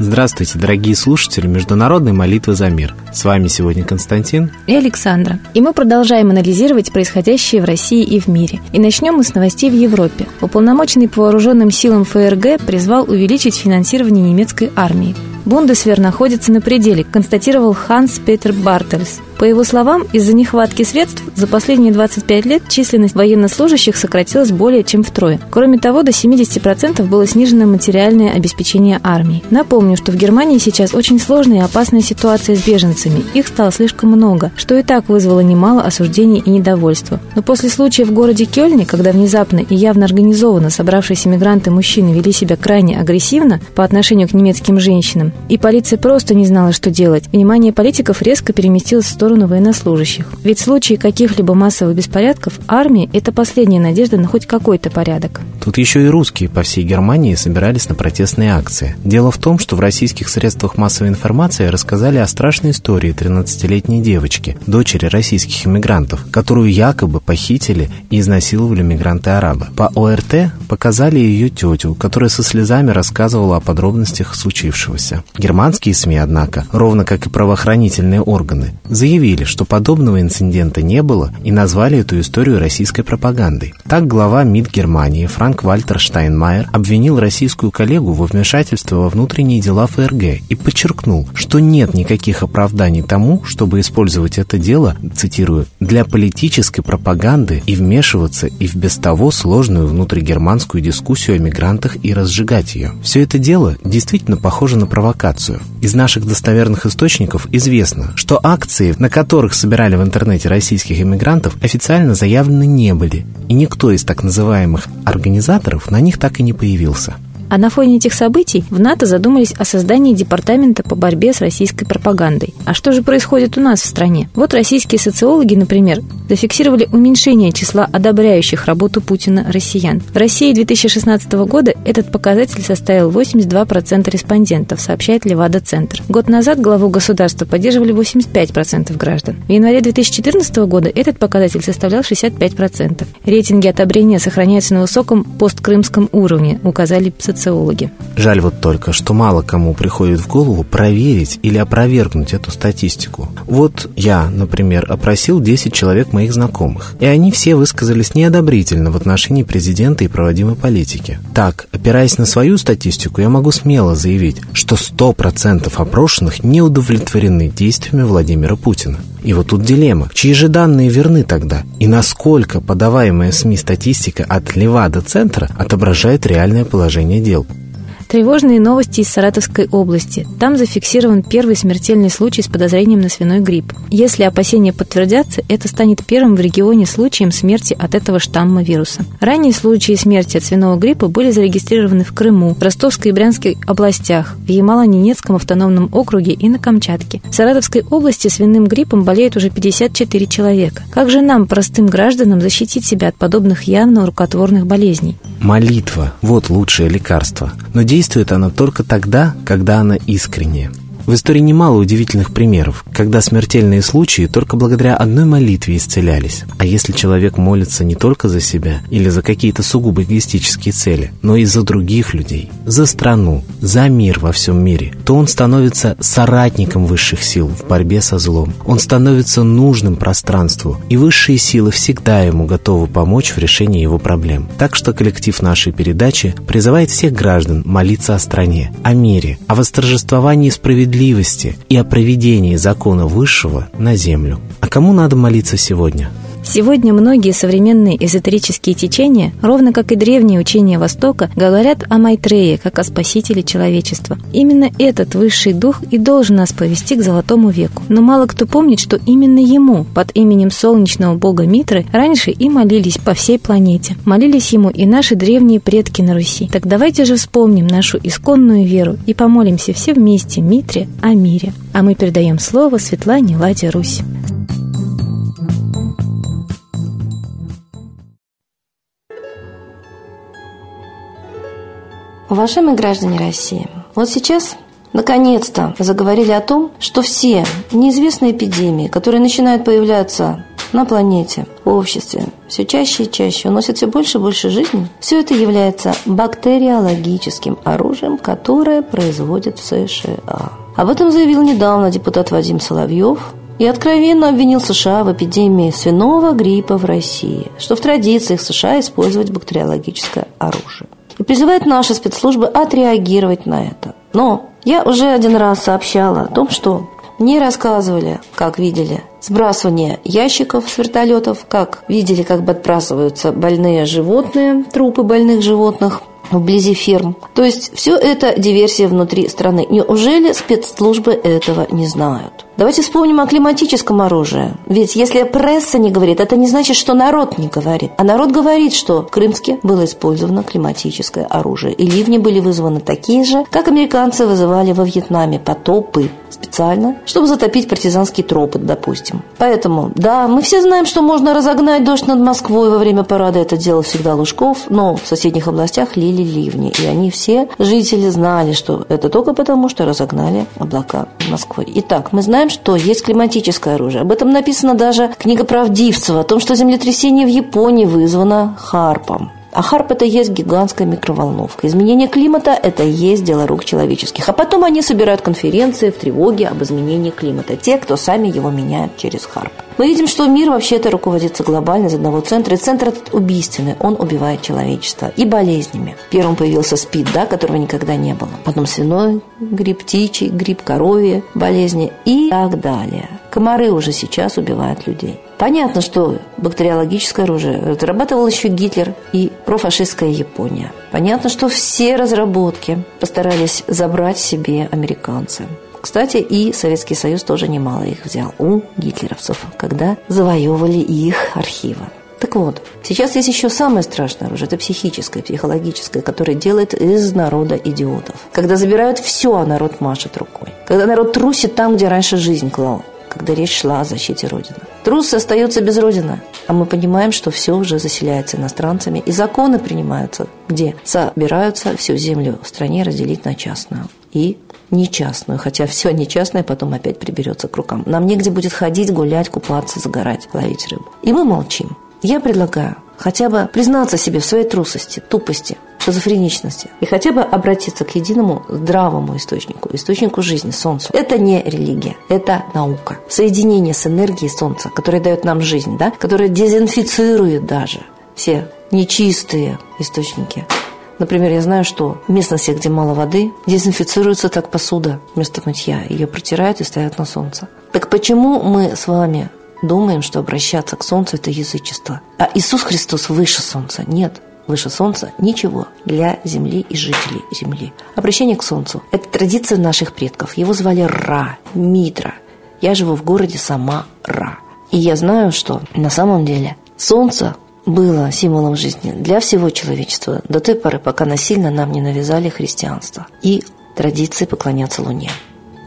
Здравствуйте, дорогие слушатели Международной молитвы за мир. С вами сегодня Константин и Александра. И мы продолжаем анализировать происходящее в России и в мире. И начнем мы с новостей в Европе. Уполномоченный по вооруженным силам ФРГ призвал увеличить финансирование немецкой армии. Бундесвер находится на пределе, констатировал Ханс Петер Бартельс. По его словам, из-за нехватки средств за последние 25 лет численность военнослужащих сократилась более чем втрое. Кроме того, до 70% было снижено материальное обеспечение армии. Напомню, что в Германии сейчас очень сложная и опасная ситуация с беженцами. Их стало слишком много, что и так вызвало немало осуждений и недовольства. Но после случая в городе Кёльне, когда внезапно и явно организованно собравшиеся мигранты мужчины вели себя крайне агрессивно по отношению к немецким женщинам, и полиция просто не знала, что делать, внимание политиков резко переместилось в сторону сторону военнослужащих. Ведь в случае каких-либо массовых беспорядков армия – это последняя надежда на хоть какой-то порядок. Тут еще и русские по всей Германии собирались на протестные акции. Дело в том, что в российских средствах массовой информации рассказали о страшной истории 13-летней девочки, дочери российских иммигрантов, которую якобы похитили и изнасиловали мигранты-арабы. По ОРТ показали ее тетю, которая со слезами рассказывала о подробностях случившегося. Германские СМИ, однако, ровно как и правоохранительные органы, заявили, заявили, что подобного инцидента не было и назвали эту историю российской пропагандой. Так глава МИД Германии Франк Вальтер Штайнмайер обвинил российскую коллегу во вмешательстве во внутренние дела ФРГ и подчеркнул, что нет никаких оправданий тому, чтобы использовать это дело, цитирую, для политической пропаганды и вмешиваться и в без того сложную внутригерманскую дискуссию о мигрантах и разжигать ее. Все это дело действительно похоже на провокацию. Из наших достоверных источников известно, что акции, на на которых собирали в интернете российских иммигрантов, официально заявлены не были, и никто из так называемых организаторов на них так и не появился. А на фоне этих событий в НАТО задумались о создании департамента по борьбе с российской пропагандой. А что же происходит у нас в стране? Вот российские социологи, например, зафиксировали уменьшение числа одобряющих работу Путина россиян. В России 2016 года этот показатель составил 82% респондентов, сообщает Левада-центр. Год назад главу государства поддерживали 85% граждан. В январе 2014 года этот показатель составлял 65%. Рейтинги одобрения сохраняются на высоком посткрымском уровне, указали социологи социологи. Жаль вот только, что мало кому приходит в голову проверить или опровергнуть эту статистику. Вот я, например, опросил 10 человек моих знакомых, и они все высказались неодобрительно в отношении президента и проводимой политики. Так, опираясь на свою статистику, я могу смело заявить, что 100% опрошенных не удовлетворены действиями Владимира Путина. И вот тут дилемма. Чьи же данные верны тогда? И насколько подаваемая СМИ статистика от Левада-центра отображает реальное положение дел? Тревожные новости из Саратовской области. Там зафиксирован первый смертельный случай с подозрением на свиной грипп. Если опасения подтвердятся, это станет первым в регионе случаем смерти от этого штамма вируса. Ранние случаи смерти от свиного гриппа были зарегистрированы в Крыму, в Ростовской и Брянской областях, в Ямало-Ненецком автономном округе и на Камчатке. В Саратовской области свиным гриппом болеет уже 54 человека. Как же нам, простым гражданам, защитить себя от подобных явно рукотворных болезней? Молитва – вот лучшее лекарство. Но действует она только тогда, когда она искренняя. В истории немало удивительных примеров, когда смертельные случаи только благодаря одной молитве исцелялись. А если человек молится не только за себя или за какие-то сугубо эгоистические цели, но и за других людей, за страну, за мир во всем мире, то он становится соратником высших сил в борьбе со злом. Он становится нужным пространству, и высшие силы всегда ему готовы помочь в решении его проблем. Так что коллектив нашей передачи призывает всех граждан молиться о стране, о мире, о восторжествовании справедливости справедливости и о проведении закона высшего на землю. А кому надо молиться сегодня? Сегодня многие современные эзотерические течения, ровно как и древние учения Востока, говорят о Майтрее как о спасителе человечества. Именно этот высший дух и должен нас повести к золотому веку. Но мало кто помнит, что именно ему, под именем солнечного бога Митры, раньше и молились по всей планете. Молились ему и наши древние предки на Руси. Так давайте же вспомним нашу исконную веру и помолимся все вместе Митре о мире. А мы передаем слово Светлане Ладе Русь. Уважаемые граждане России, вот сейчас наконец-то заговорили о том, что все неизвестные эпидемии, которые начинают появляться на планете, в обществе все чаще и чаще уносит все больше и больше жизни, все это является бактериологическим оружием, которое производит в США. Об этом заявил недавно депутат Вадим Соловьев, и откровенно обвинил США в эпидемии свиного гриппа в России, что в традициях США использовать бактериологическое оружие. И призывает наши спецслужбы отреагировать на это. Но я уже один раз сообщала о том, что мне рассказывали, как видели сбрасывание ящиков с вертолетов, как видели, как подбрасываются больные животные, трупы больных животных вблизи ферм. То есть все это диверсия внутри страны. Неужели спецслужбы этого не знают? Давайте вспомним о климатическом оружии. Ведь если пресса не говорит, это не значит, что народ не говорит. А народ говорит, что в Крымске было использовано климатическое оружие. И ливни были вызваны такие же, как американцы вызывали во Вьетнаме потопы специально, чтобы затопить партизанские тропы, допустим. Поэтому, да, мы все знаем, что можно разогнать дождь над Москвой во время парада. Это делал всегда Лужков, но в соседних областях лили ливни. И они все, жители, знали, что это только потому, что разогнали облака Москвы. Итак, мы знаем, что есть климатическое оружие. Об этом написана даже книга Правдивцева, о том, что землетрясение в Японии вызвано харпом. А харп – это есть гигантская микроволновка. Изменение климата – это есть дело рук человеческих. А потом они собирают конференции в тревоге об изменении климата. Те, кто сами его меняют через харп. Мы видим, что мир вообще-то руководится глобально из одного центра. И центр этот убийственный. Он убивает человечество. И болезнями. Первым появился СПИД, да, которого никогда не было. Потом свиной грипп, птичий грипп, коровье болезни и так далее. Комары уже сейчас убивают людей. Понятно, что бактериологическое оружие разрабатывал еще Гитлер и профашистская Япония. Понятно, что все разработки постарались забрать себе американцы. Кстати, и Советский Союз тоже немало их взял у гитлеровцев, когда завоевывали их архивы. Так вот, сейчас есть еще самое страшное оружие, это психическое, психологическое, которое делает из народа идиотов. Когда забирают все, а народ машет рукой. Когда народ трусит там, где раньше жизнь клал когда речь шла о защите Родины. Трус остается без Родины, а мы понимаем, что все уже заселяется иностранцами, и законы принимаются, где собираются всю землю в стране разделить на частную и нечастную, хотя все нечастное потом опять приберется к рукам. Нам негде будет ходить, гулять, купаться, загорать, ловить рыбу. И мы молчим. Я предлагаю хотя бы признаться себе в своей трусости, тупости, шизофреничности и хотя бы обратиться к единому здравому источнику, источнику жизни, Солнцу. Это не религия, это наука. Соединение с энергией Солнца, которое дает нам жизнь, да, которое дезинфицирует даже все нечистые источники. Например, я знаю, что в местности, где мало воды, дезинфицируется так посуда вместо мытья. Ее протирают и ставят на солнце. Так почему мы с вами думаем, что обращаться к Солнцу – это язычество. А Иисус Христос выше Солнца. Нет, выше Солнца ничего для Земли и жителей Земли. Обращение к Солнцу – это традиция наших предков. Его звали Ра, Митра. Я живу в городе сама Ра. И я знаю, что на самом деле Солнце было символом жизни для всего человечества до той поры, пока насильно нам не навязали христианство и традиции поклоняться Луне.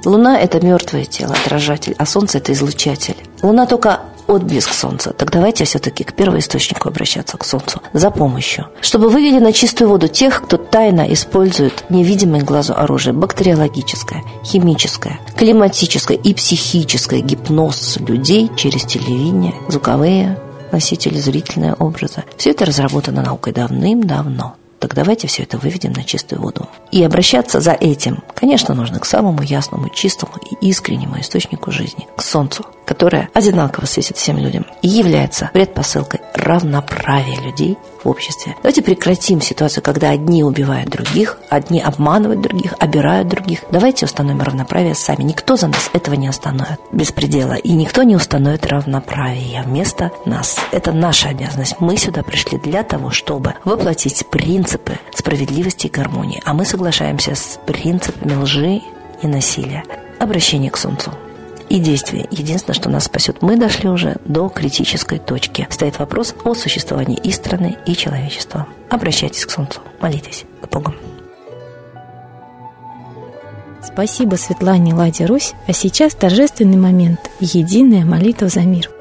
Луна – это мертвое тело, отражатель, а Солнце – это излучатель. Луна только отблеск Солнца. Так давайте все-таки к первоисточнику обращаться, к Солнцу, за помощью. Чтобы вывели на чистую воду тех, кто тайно использует невидимое глазу оружие бактериологическое, химическое, климатическое и психическое гипноз людей через телевидение, звуковые носители, зрительные образы. Все это разработано наукой давным-давно. Так давайте все это выведем на чистую воду. И обращаться за этим, конечно, нужно к самому ясному, чистому и искреннему источнику жизни, к Солнцу, которое одинаково светит всем людям и является предпосылкой равноправия людей в обществе. Давайте прекратим ситуацию, когда одни убивают других, одни обманывают других, обирают других. Давайте установим равноправие сами. Никто за нас этого не остановит без предела. И никто не установит равноправие вместо нас. Это наша обязанность. Мы сюда пришли для того, чтобы воплотить принципы справедливости и гармонии. А мы соглашаемся с принципами лжи и насилия. Обращение к Солнцу и действия. Единственное, что нас спасет. Мы дошли уже до критической точки. Стоит вопрос о существовании и страны, и человечества. Обращайтесь к Солнцу, молитесь к Богу. Спасибо Светлане Ладе Русь, а сейчас торжественный момент – единая молитва за мир –